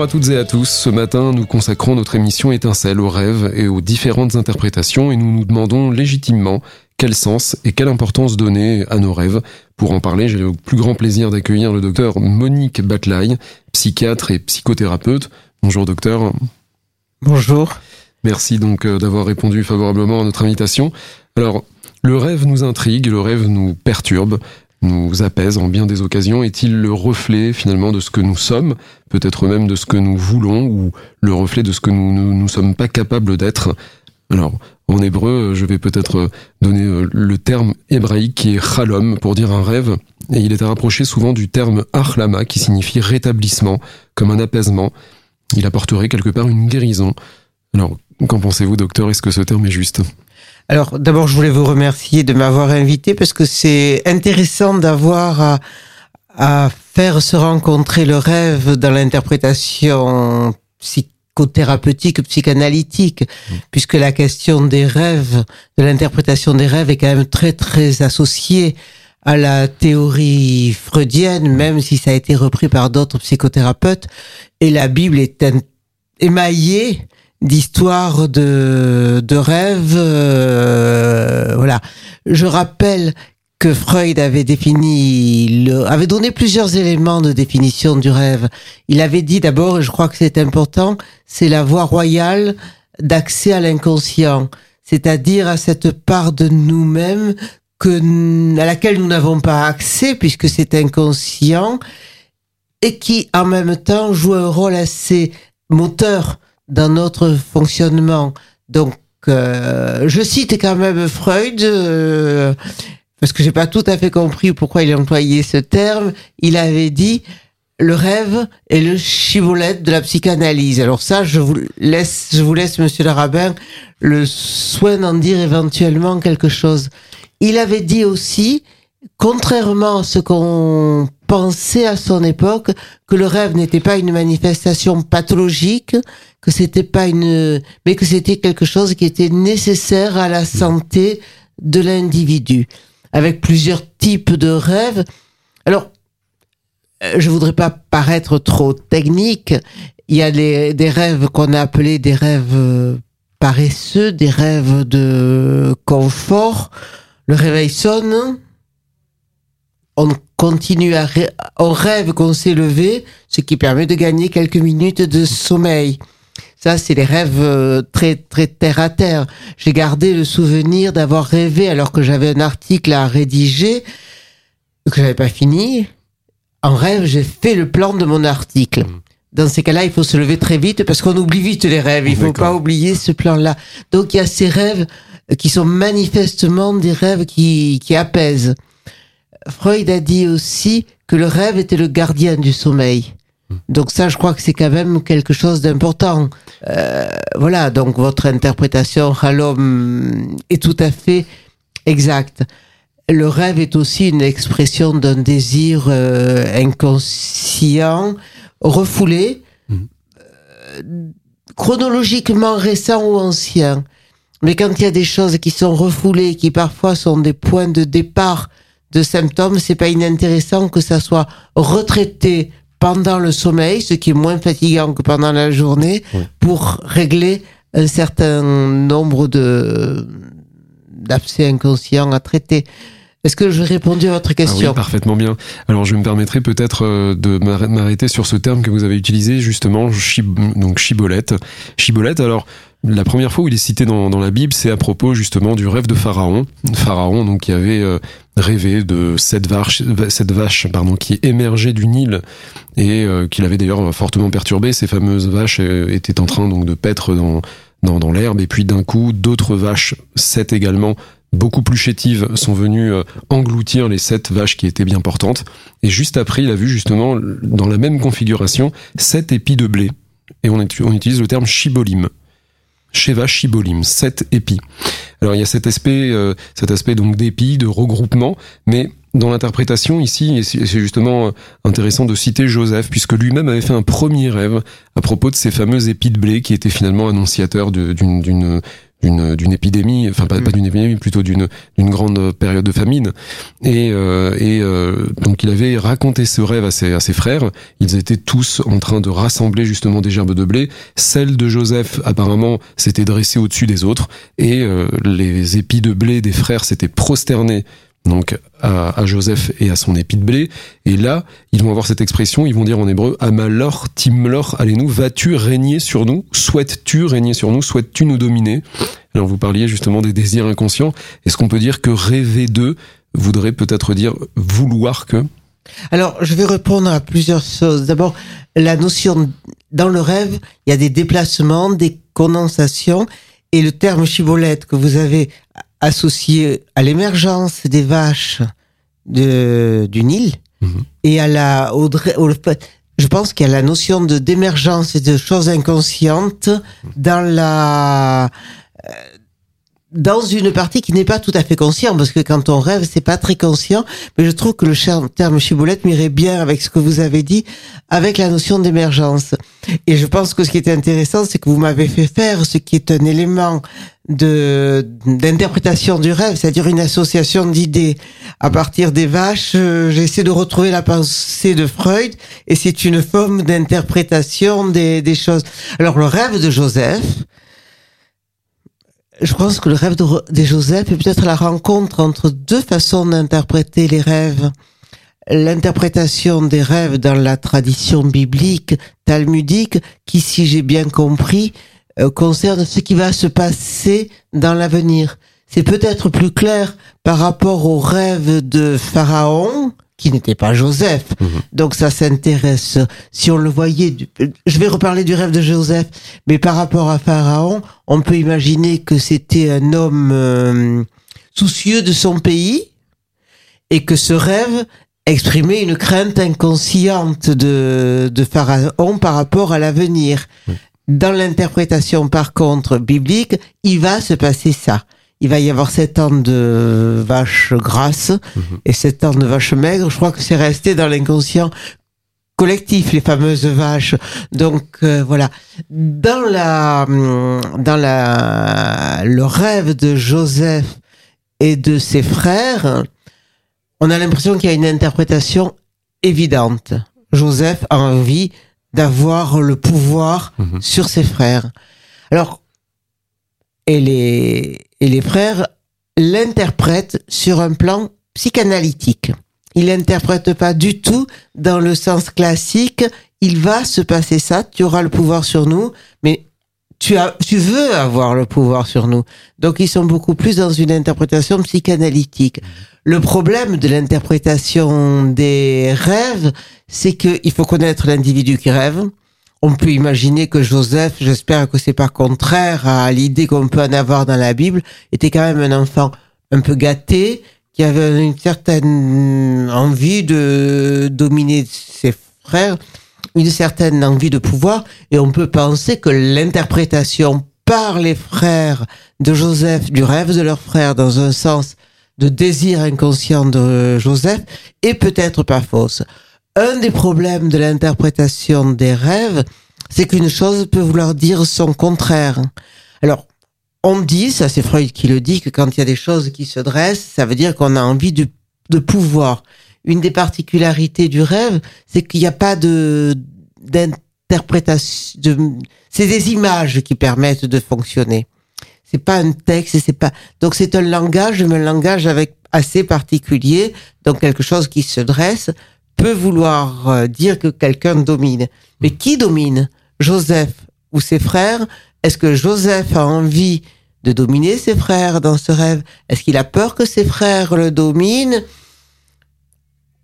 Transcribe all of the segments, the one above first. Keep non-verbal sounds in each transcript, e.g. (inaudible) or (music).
Bonjour à toutes et à tous. Ce matin, nous consacrons notre émission Étincelle aux rêves et aux différentes interprétations et nous nous demandons légitimement quel sens et quelle importance donner à nos rêves. Pour en parler, j'ai le plus grand plaisir d'accueillir le docteur Monique Batlaï, psychiatre et psychothérapeute. Bonjour docteur. Bonjour. Merci donc euh, d'avoir répondu favorablement à notre invitation. Alors, le rêve nous intrigue, le rêve nous perturbe, nous apaise en bien des occasions. Est-il le reflet finalement de ce que nous sommes, peut-être même de ce que nous voulons, ou le reflet de ce que nous ne sommes pas capables d'être? Alors, en hébreu, je vais peut-être donner euh, le terme hébraïque qui est chalom pour dire un rêve, et il est à rapprocher souvent du terme achlama qui signifie rétablissement, comme un apaisement. Il apporterait quelque part une guérison. Alors, qu'en pensez-vous, docteur? Est-ce que ce terme est juste? Alors, d'abord, je voulais vous remercier de m'avoir invité parce que c'est intéressant d'avoir à, à, faire se rencontrer le rêve dans l'interprétation psychothérapeutique, psychanalytique, mmh. puisque la question des rêves, de l'interprétation des rêves est quand même très, très associée à la théorie freudienne, même si ça a été repris par d'autres psychothérapeutes. Et la Bible est émaillée d'histoires de, de rêves. Euh, voilà. Je rappelle que Freud avait défini, le, avait donné plusieurs éléments de définition du rêve. Il avait dit d'abord, et je crois que c'est important, c'est la voie royale d'accès à l'inconscient, c'est-à-dire à cette part de nous-mêmes que, à laquelle nous n'avons pas accès puisque c'est inconscient et qui en même temps joue un rôle assez moteur dans notre fonctionnement. Donc, euh, je cite quand même Freud, euh, parce que j'ai pas tout à fait compris pourquoi il a employé ce terme. Il avait dit le rêve est le chibolette de la psychanalyse. Alors ça, je vous laisse, je vous laisse, Monsieur le rabbin, le soin d'en dire éventuellement quelque chose. Il avait dit aussi, contrairement à ce qu'on pensait à son époque, que le rêve n'était pas une manifestation pathologique, que c'était pas une, mais que c'était quelque chose qui était nécessaire à la santé de l'individu, avec plusieurs types de rêves. Alors, euh, je voudrais pas paraître trop technique. Il y a des rêves qu'on a appelés des rêves paresseux, des rêves de confort. Le réveil sonne. On continue à on rêve qu'on s'est levé, ce qui permet de gagner quelques minutes de sommeil. Ça, c'est les rêves euh, très très terre à terre. J'ai gardé le souvenir d'avoir rêvé alors que j'avais un article à rédiger que j'avais pas fini. En rêve, j'ai fait le plan de mon article. Mmh. Dans ces cas-là, il faut se lever très vite parce qu'on oublie vite les rêves. Il faut pas oublier ce plan-là. Donc il y a ces rêves qui sont manifestement des rêves qui, qui apaisent. Freud a dit aussi que le rêve était le gardien du sommeil. Donc ça, je crois que c'est quand même quelque chose d'important. Euh, voilà, donc votre interprétation, Halom, est tout à fait exacte. Le rêve est aussi une expression d'un désir euh, inconscient, refoulé, mmh. euh, chronologiquement récent ou ancien. Mais quand il y a des choses qui sont refoulées, qui parfois sont des points de départ de symptômes, c'est pas inintéressant que ça soit retraité pendant le sommeil, ce qui est moins fatigant que pendant la journée, pour régler un certain nombre de d'abcès inconscients à traiter. Est-ce que j'ai répondu à votre question ah oui, Parfaitement bien. Alors je me permettrai peut-être euh, de m'arrêter sur ce terme que vous avez utilisé justement, donc chibolette. Chibolette, alors la première fois où il est cité dans, dans la Bible, c'est à propos justement du rêve de Pharaon. Pharaon donc qui avait euh, rêvé de cette vache, pardon, qui émergeait du Nil et euh, qu'il avait d'ailleurs fortement perturbé. Ces fameuses vaches étaient en train donc de paître dans, dans, dans l'herbe et puis d'un coup d'autres vaches, sept également, beaucoup plus chétives sont venues euh, engloutir les sept vaches qui étaient bien portantes. Et juste après, il a vu justement, dans la même configuration, sept épis de blé. Et on, on utilise le terme chibolim. Sheva Shibolim, sept épis. Alors il y a cet aspect, euh, cet aspect donc d'épis, de regroupement, mais dans l'interprétation ici, c'est justement euh, intéressant de citer Joseph, puisque lui-même avait fait un premier rêve à propos de ces fameux épis de blé qui étaient finalement annonciateurs d'une d'une d'une épidémie, enfin pas, pas d'une épidémie, plutôt d'une d'une grande période de famine. Et euh, et euh, donc il avait raconté ce rêve à ses à ses frères. Ils étaient tous en train de rassembler justement des gerbes de blé. Celle de Joseph apparemment s'était dressée au-dessus des autres et euh, les épis de blé des frères s'étaient prosternés donc à, à, Joseph et à son épi de blé. Et là, ils vont avoir cette expression, ils vont dire en hébreu, Amalor, Timlor, allez-nous, vas-tu régner sur nous? Souhaites-tu régner sur nous? Souhaites-tu nous dominer? Alors vous parliez justement des désirs inconscients. Est-ce qu'on peut dire que rêver d'eux voudrait peut-être dire vouloir que? Alors, je vais répondre à plusieurs choses. D'abord, la notion dans le rêve, il y a des déplacements, des condensations, et le terme chibolette que vous avez associé à l'émergence des vaches de, du Nil Mhm. et à la, au, au- je pense qu'il y a la notion de d'émergence et de choses inconscientes dans la, euh, dans une partie qui n'est pas tout à fait consciente, parce que quand on rêve, c'est pas très conscient, mais je trouve que le terme chiboulette m'irait bien avec ce que vous avez dit, avec la notion d'émergence. Et je pense que ce qui est intéressant, c'est que vous m'avez fait faire ce qui est un élément de d'interprétation du rêve, c'est-à-dire une association d'idées. À partir des vaches, euh, j'essaie de retrouver la pensée de Freud, et c'est une forme d'interprétation des, des choses. Alors le rêve de Joseph, je pense que le rêve de, Joseph est peut-être la rencontre entre deux façons d'interpréter les rêves. L'interprétation des rêves dans la tradition biblique, talmudique, qui, si j'ai bien compris, euh, concerne ce qui va se passer dans l'avenir. C'est peut-être plus clair par rapport au rêve de Pharaon, qui n'était pas Joseph. Mhm. Donc ça s'intéresse. Si on le voyait, du- je vais reparler du rêve de Joseph, mais par rapport à Pharaon, on peut imaginer que c'était un homme euh, soucieux de son pays et que ce rêve exprimait une crainte inconsciente de, de Pharaon par rapport à l'avenir. Dans l'interprétation, par contre, biblique, il va se passer ça. Il va y avoir sept ans de vaches grasses et sept ans de vaches maigres. Je crois que c'est resté dans l'inconscient collectif, les fameuses vaches. Donc euh, voilà. Dans la, hum, dans la, le rêve de Joseph et de ses frères, on a l'impression qu'il y a une interprétation évidente. Joseph a envie d'avoir le pouvoir Mhm. sur ses frères. Alors, et les, et les frères l'interprètent sur un plan psychanalytique. Il l'interprète pas du tout dans le sens classique. Il va se passer ça, tu auras le pouvoir sur nous, mais tu as, tu veux avoir le pouvoir sur nous. Donc ils sont beaucoup plus dans une interprétation psychanalytique. Le problème de l'interprétation des rêves, c'est qu'il faut connaître l'individu qui rêve. On peut imaginer que Joseph, j'espère que c'est pas contraire à l'idée qu'on peut en avoir dans la Bible, était quand même un enfant un peu gâté, qui avait une certaine envie de dominer ses frères, une certaine envie de pouvoir, et on peut penser que l'interprétation par les frères de Joseph du rêve de leur frère dans un sens de désir inconscient de Joseph est peut-être pas fausse. Un des problèmes de l'interprétation des rêves, c'est qu'une chose peut vouloir dire son contraire. Alors, on dit, ça c'est Freud qui le dit, que quand il y a des choses qui se dressent, ça veut dire qu'on a envie de, de pouvoir. Une des particularités du rêve, c'est qu'il n'y a pas de d'interprétation. De, c'est des images qui permettent de fonctionner. C'est pas un texte, c'est pas. Donc c'est un langage, mais un langage avec assez particulier. Donc quelque chose qui se dresse peut vouloir euh, dire que quelqu'un domine. Mais qui domine? Joseph ou ses frères? Est-ce que Joseph a envie de dominer ses frères dans ce rêve? Est-ce qu'il a peur que ses frères le dominent?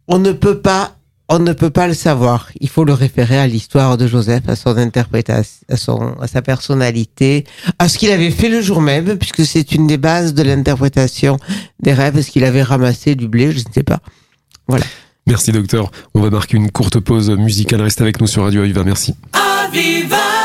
On ne peut pas, on ne peut pas le savoir. Il faut le référer à l'histoire de Joseph, à son interprétation, à son, à sa personnalité, à ce qu'il avait fait le jour même, puisque c'est une des bases de l'interprétation des rêves. Est-ce qu'il avait ramassé du blé? Je ne sais pas. Voilà. Merci docteur. On va marquer une courte pause musicale. Reste avec nous sur Radio Aviva. Merci. Aviva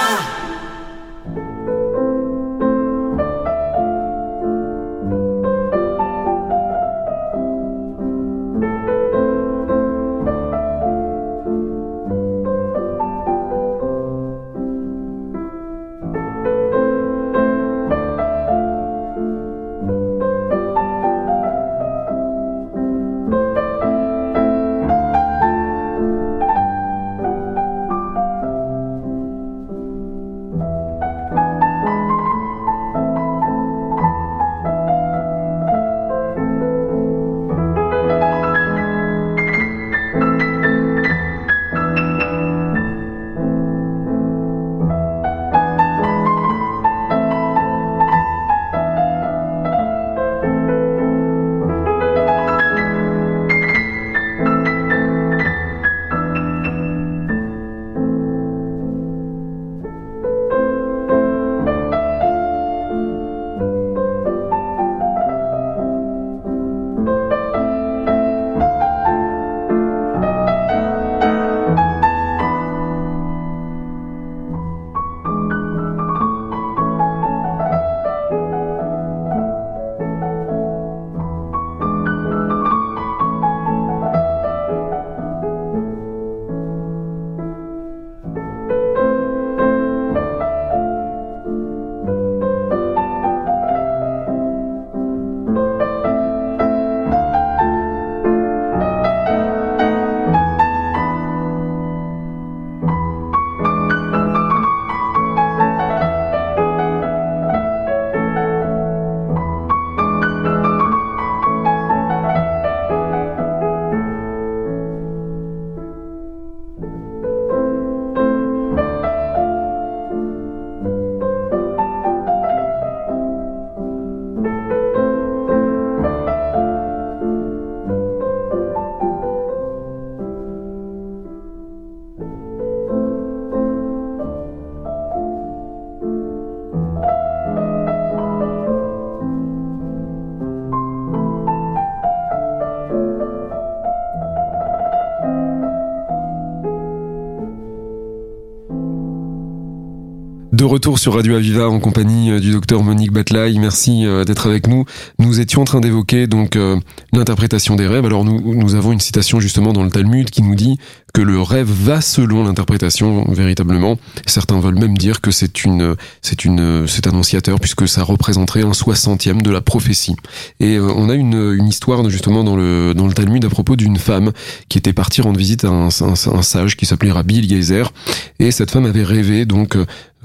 retour sur Radio Aviva en compagnie euh, du docteur Monique Batlaï. Merci euh, d'être avec nous. Nous étions en train d'évoquer donc euh, l'interprétation des rêves. Alors nous, nous avons une citation justement dans le Talmud qui nous dit que le rêve va selon l'interprétation véritablement. Certains veulent même dire que c'est une, c'est une, c'est annonciateur puisque ça représenterait un soixantième de la prophétie. Et on a une, une histoire justement dans le, dans le Talmud à propos d'une femme qui était partie rendre visite à un, un, sage qui s'appelait Rabbi Eliezer. Et cette femme avait rêvé donc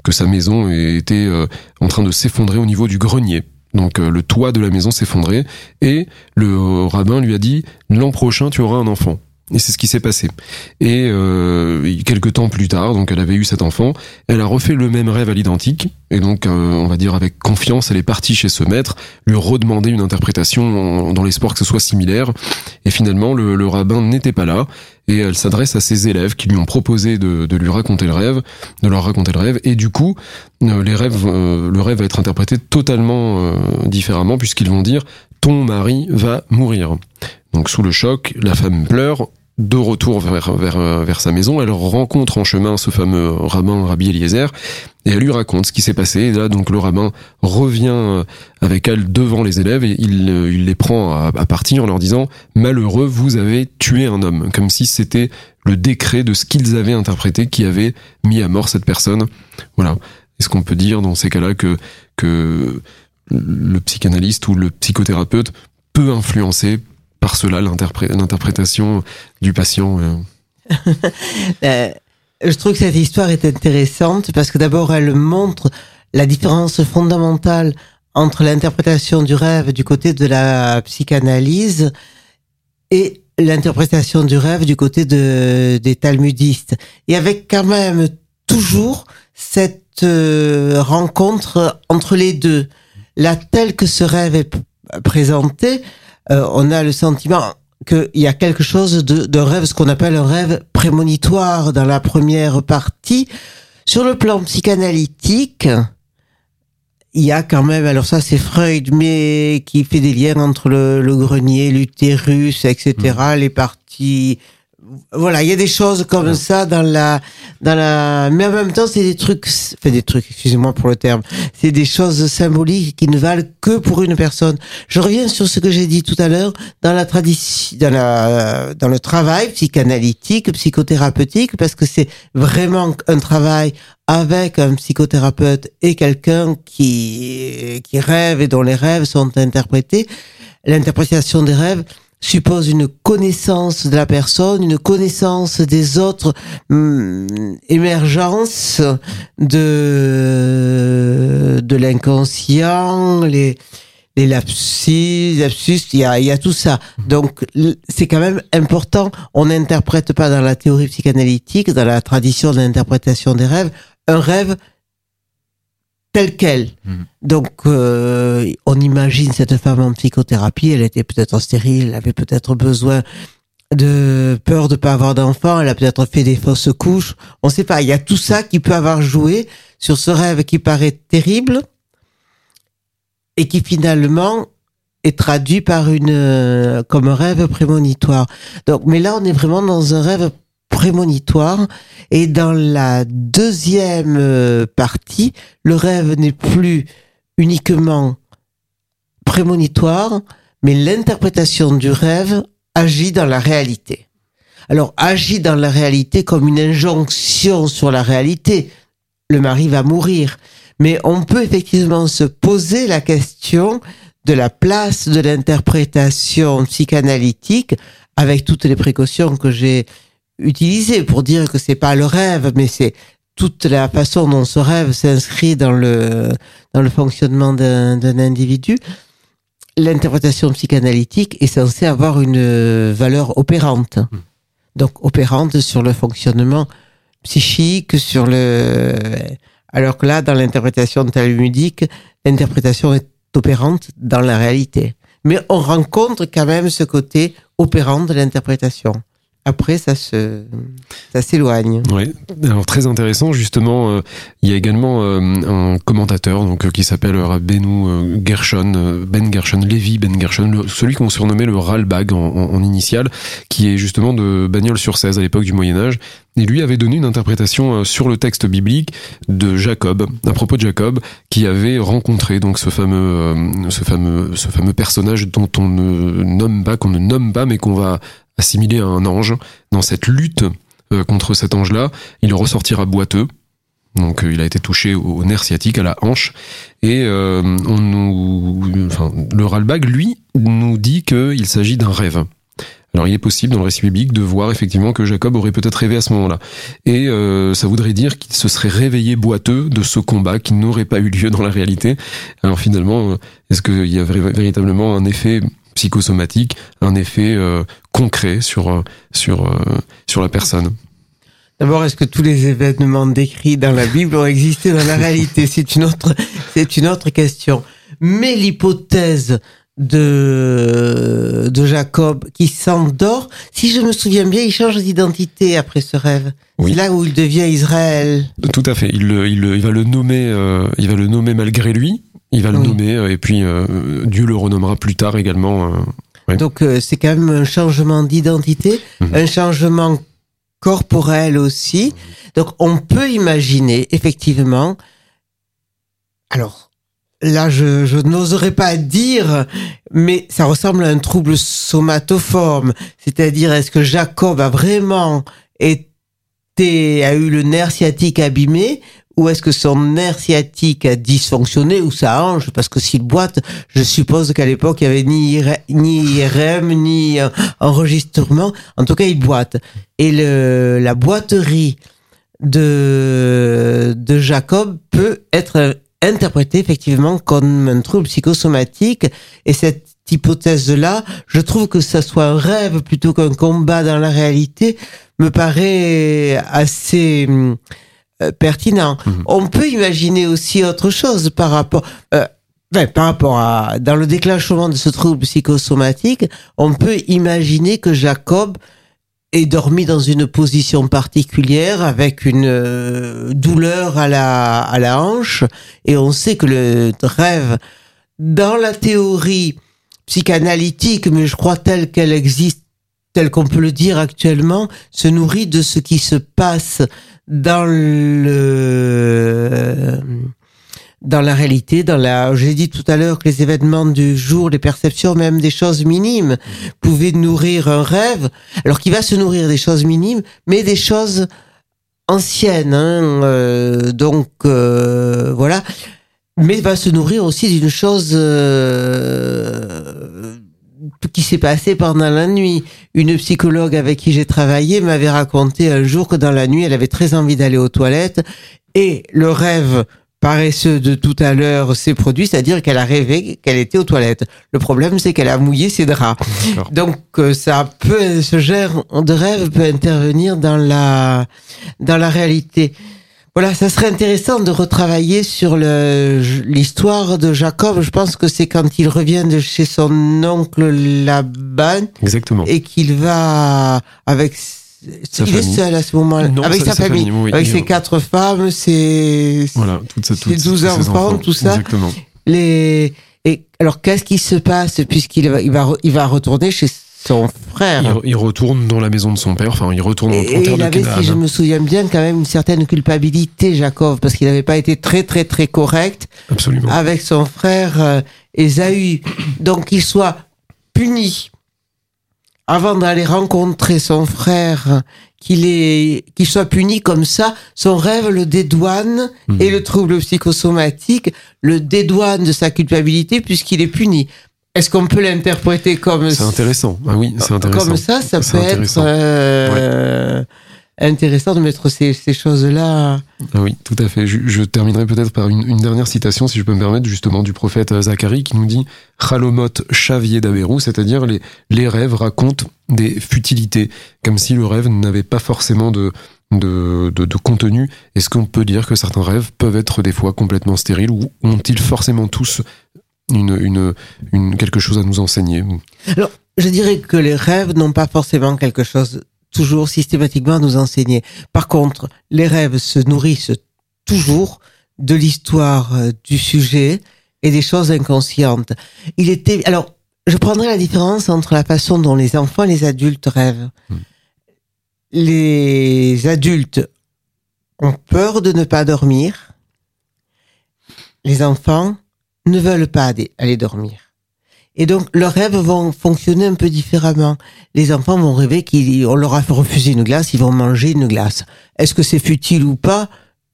que sa maison était euh, en train de s'effondrer au niveau du grenier. Donc euh, le toit de la maison s'effondrait et le rabbin lui a dit l'an prochain tu auras un enfant. Et c'est ce qui s'est passé. Et euh, quelques temps plus tard, donc elle avait eu cet enfant, elle a refait le même rêve à l'identique, et donc euh, on va dire avec confiance, elle est partie chez ce maître, lui redemander une interprétation dans l'espoir que ce soit similaire. Et finalement, le, le rabbin n'était pas là, et elle s'adresse à ses élèves qui lui ont proposé de, de, lui raconter le rêve, de leur raconter le rêve, et du coup, euh, les rêves, euh, le rêve va être interprété totalement euh, différemment puisqu'ils vont dire ton mari va mourir. Donc sous le choc, la femme pleure, de retour vers, vers, vers sa maison, elle rencontre en chemin ce fameux rabbin Rabbi Eliezer et elle lui raconte ce qui s'est passé. Et là, donc le rabbin revient avec elle devant les élèves et il, il les prend à, à en leur disant malheureux, vous avez tué un homme, comme si c'était le décret de ce qu'ils avaient interprété qui avait mis à mort cette personne. Voilà. Est-ce qu'on peut dire dans ces cas-là que que le psychanalyste ou le psychothérapeute peut influencer par cela l'interprétation du patient. (laughs) Euh. Je trouve que cette histoire est intéressante parce que d'abord elle montre la différence fondamentale entre l'interprétation du rêve du côté de la psychanalyse et l'interprétation du rêve du côté de, des talmudistes. Et avec quand même toujours cette euh, rencontre entre les deux. Là, tel que ce rêve est présenté, euh, on a le sentiment qu'il y a quelque chose de, de rêve, ce qu'on appelle un rêve prémonitoire dans la première partie. Sur le plan psychanalytique, il y a quand même, alors ça c'est Freud, mais qui fait des liens entre le, le grenier, l'utérus, etc., mmh. les parties voilà, il y a des choses comme ça dans la, dans la, mais en même temps, c'est des trucs, fait des trucs, excusez-moi pour le terme, c'est des choses symboliques qui ne valent que pour une personne. Je reviens sur ce que j'ai dit tout à l'heure, dans la tradition, dans la, dans le travail psychanalytique, psychothérapeutique, parce que c'est vraiment un travail avec un psychothérapeute et quelqu'un qui, qui rêve et dont les rêves sont interprétés. L'interprétation des rêves, suppose une connaissance de la personne, une connaissance des autres hum, émergences de de l'inconscient, les les lapsus, lapsus, il y a, il y a tout ça. Donc, c'est quand même important. On n'interprète pas dans la théorie psychanalytique, dans la tradition de l'interprétation des rêves, un rêve telle quelle. Mhm. Donc, euh, on imagine cette femme en psychothérapie, elle était peut-être stérile, elle avait peut-être besoin de peur de pas avoir d'enfant, elle a peut-être fait des fausses couches, on sait pas, il y a tout ça qui peut avoir joué sur ce rêve qui paraît terrible et qui finalement est traduit par une euh, comme un rêve prémonitoire. Donc mais là on est vraiment dans un rêve prémonitoire. Et dans la deuxième euh, partie, le rêve n'est plus uniquement prémonitoire, mais l'interprétation du rêve agit dans la réalité. Alors, agit dans la réalité comme une injonction sur la réalité. Le mari va mourir. Mais on peut effectivement se poser la question de la place de l'interprétation psychanalytique avec toutes les précautions que j'ai utilisé pour dire que c'est pas le rêve, mais c'est toute la façon dont ce rêve s'inscrit dans le dans le fonctionnement d'un individu. L'interprétation psychanalytique est censée avoir une valeur opérante, hmm. donc opérante sur le fonctionnement psychique, sur le alors que là, dans l'interprétation talmudique, l'interprétation est opérante dans la réalité. Mais on rencontre quand même ce côté opérant de l'interprétation après, ça se, ça s'éloigne. Oui. Alors très intéressant, justement, euh, il y a également euh, un commentateur donc euh, qui s'appelle Benu Gershon, Ben Gershon, Levi Ben Gershon, celui qu'on surnommait le Ralbag en, initial, qui est justement de Bagnols sur 16 à l'époque du Moyen Âge. Et lui avait donné une interprétation sur le texte biblique de Jacob, à propos de Jacob, qui avait rencontré donc ce fameux, ce fameux, ce fameux personnage dont on ne nomme pas, qu'on ne nomme pas, mais qu'on va assimilé à un ange. Dans cette lutte euh, contre cet ange-là, il ressortira boiteux. Donc euh, il a été touché au nerf sciatique, à la hanche. Et euh, on nous, enfin, le Ralbag, lui, nous dit qu'il s'agit d'un rêve. Alors il est possible dans le récit biblique de voir effectivement que Jacob aurait peut-être rêvé à ce moment-là. Et ça voudrait dire qu'il se serait réveillé boiteux de ce combat qui n'aurait pas eu lieu dans la réalité. Alors finalement, est-ce qu'il y a véritablement un effet psychosomatique, un effet euh, concret sur, euh, sur, euh, sur la personne. D'abord, est-ce que tous les événements décrits dans la Bible ont existé dans la (laughs) réalité? C'est une autre, c'est une autre question. Mais l'hypothèse de, de Jacob qui s'endort, si je me souviens bien, il change d'identité après ce rêve. C'est là où il devient Israël. Tout à fait. Il, il, il va le nommer, il va le nommer malgré lui. Il va le nommer euh, et puis euh, Dieu le renommera plus tard également. Euh, Donc c'est quand même un changement d'identité, mhm. un changement corporel aussi. Donc on peut imaginer effectivement. Alors là, je, je n'oserais pas dire, mais ça ressemble à un trouble somatoforme. C'est-à-dire, est-ce que Jacob a vraiment été a eu le nerf sciatique abîmé ou est-ce que son nerf sciatique a dysfonctionné ou sa hanche Parce que s'il boite, je suppose qu'à l'époque, il n'y avait ni, ni IRM, ni euh, enregistrement. En tout cas, il boite. Et le, la boiterie de, de Jacob peut être interprétée effectivement comme un trouble psychosomatique. Et cette hypothèse-là, je trouve que ça soit un rêve plutôt qu'un combat dans la réalité, me paraît assez hum, euh, pertinent. Mhm. On peut imaginer aussi autre chose par rapport, euh, ben, par rapport à dans le déclenchement de ce trouble psychosomatique, on peut imaginer que Jacob est dormi dans une position particulière avec une euh, douleur à la à la hanche et on sait que le rêve dans la théorie psychanalytique mais je crois telle qu'elle existe tel qu'on peut le dire actuellement, se nourrit de ce qui se passe dans le dans la réalité, dans la, j'ai dit tout à l'heure que les événements du jour, les perceptions, même des choses minimes, pouvaient nourrir un rêve, alors qu'il va se nourrir des choses minimes, mais des choses anciennes, hein, euh, donc euh, voilà, mais va se nourrir aussi d'une chose euh, qui s'est passé pendant la nuit. Une psychologue avec qui j'ai travaillé m'avait raconté un jour que dans la nuit, elle avait très envie d'aller aux toilettes et le rêve paresseux de tout à l'heure s'est produit, c'est-à-dire qu'elle a rêvé qu'elle était aux toilettes. Le problème, c'est qu'elle a mouillé ses draps. Donc, euh, ça peut, ce genre de rêve peut intervenir dans la, dans la réalité. Voilà, ça serait intéressant de retravailler sur l'histoire de Jacob. Je pense que c'est quand il revient de chez son oncle Laban. Exactement. Et qu'il va avec il est seul à ce moment-là. Avec sa, famille. avec ses quatre femmes, ses, voilà, ses douze enfants, tout ça. Exactement. Les, et alors, qu'est-ce qui se passe puisqu'il va, il va, il va retourner chez son frère. Il, retourne dans la maison de son père, enfin il retourne en, et, il avait, si je me souviens bien, quand même une certaine culpabilité, Jacob, parce qu'il n'avait pas été très très très correct Absolument. avec son frère euh, Esaü. Donc qu'il soit puni avant d'aller rencontrer son frère, qu'il est, qu'il soit puni comme ça, son rêve le dédouane mhm. et le trouble psychosomatique le dédouane de sa culpabilité puisqu'il est puni. Est-ce qu'on peut l'interpréter comme C'est intéressant. Ah oui, c'est intéressant. Comme ça, ça peut être euh, intéressant de mettre ces, ces choses-là. Ah oui, tout à fait. Je, je terminerai peut-être par une, une, dernière citation, si je peux me permettre, justement du prophète Zacharie, qui nous dit Chalomot chavier d'Averou, c'est-à-dire les, les rêves racontent des futilités, comme si le rêve n'avait pas forcément de, de, de, de contenu. Est-ce qu'on peut dire que certains rêves peuvent être des fois complètement stériles ou ont-ils forcément tous une, une, une, quelque chose à nous enseigner Alors, je dirais que les rêves n'ont pas forcément quelque chose toujours systématiquement à nous enseigner. Par contre, les rêves se nourrissent toujours de l'histoire euh, du sujet et des choses inconscientes. Il était, alors, je prendrai la différence entre la façon dont les enfants et les adultes rêvent. Hmm. Les adultes ont peur de ne pas dormir. Les enfants ne veulent pas aller dormir. Et donc, leurs rêves vont fonctionner un peu différemment. Les enfants vont rêver qu'on leur a refusé une glace, ils vont manger une glace. Est-ce que c'est futile ou pas?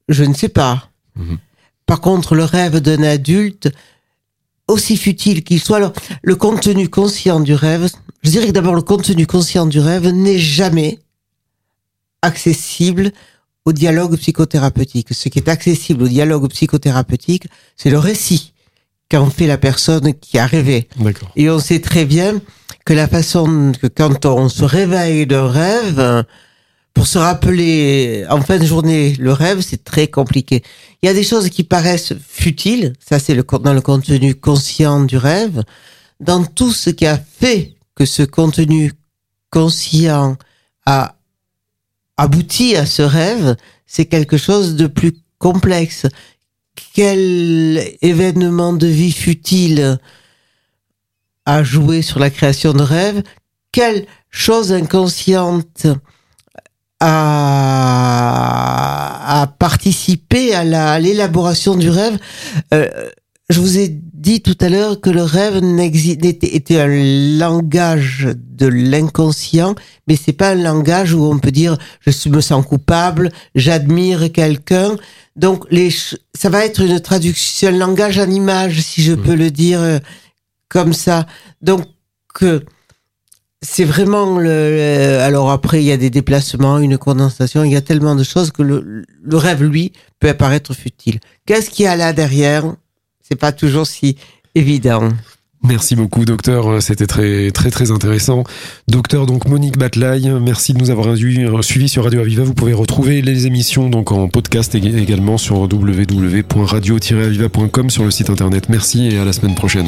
Je ne sais pas. Mhm. Par contre, le rêve d'un adulte, aussi futile qu'il soit, alors, le contenu conscient du rêve, je dirais que d'abord, le contenu conscient du rêve n'est jamais accessible au dialogue psychothérapeutique. Ce qui est accessible au dialogue psychothérapeutique, c'est le récit qu'en fait la personne qui a rêvé. Et on sait très bien que la façon que quand on se réveille d'un rêve, pour se rappeler en fin de journée le rêve, c'est très compliqué. Il y a des choses qui paraissent futiles, ça c'est le, dans le contenu conscient du rêve. Dans tout ce qui a fait que ce contenu conscient a abouti à ce rêve, c'est quelque chose de plus complexe quel événement de vie fut-il à jouer sur la création de rêves Quelle chose inconsciente a, participé à l'élaboration du rêve? Euh, Je vous ai dit tout à l'heure que le rêve était, était un langage de l'inconscient, mais c'est pas un langage où on peut dire je me sens coupable, j'admire quelqu'un. Donc les, ça va être une traduction, un langage en image, si je peux le dire euh, comme ça. Donc c'est vraiment le, Alors après, il y a des déplacements, une condensation, il y a tellement de choses que le, le rêve, lui, peut apparaître futile. Qu'est-ce qu'il y a là derrière? C'est pas toujours si évident. Merci beaucoup, docteur. C'était très, très, très intéressant. Docteur, donc, Monique Batlaï, merci de nous avoir suivis sur Radio Aviva. Vous pouvez retrouver les émissions, donc, en podcast également sur www.radio-aviva.com sur le site internet. Merci et à la semaine prochaine.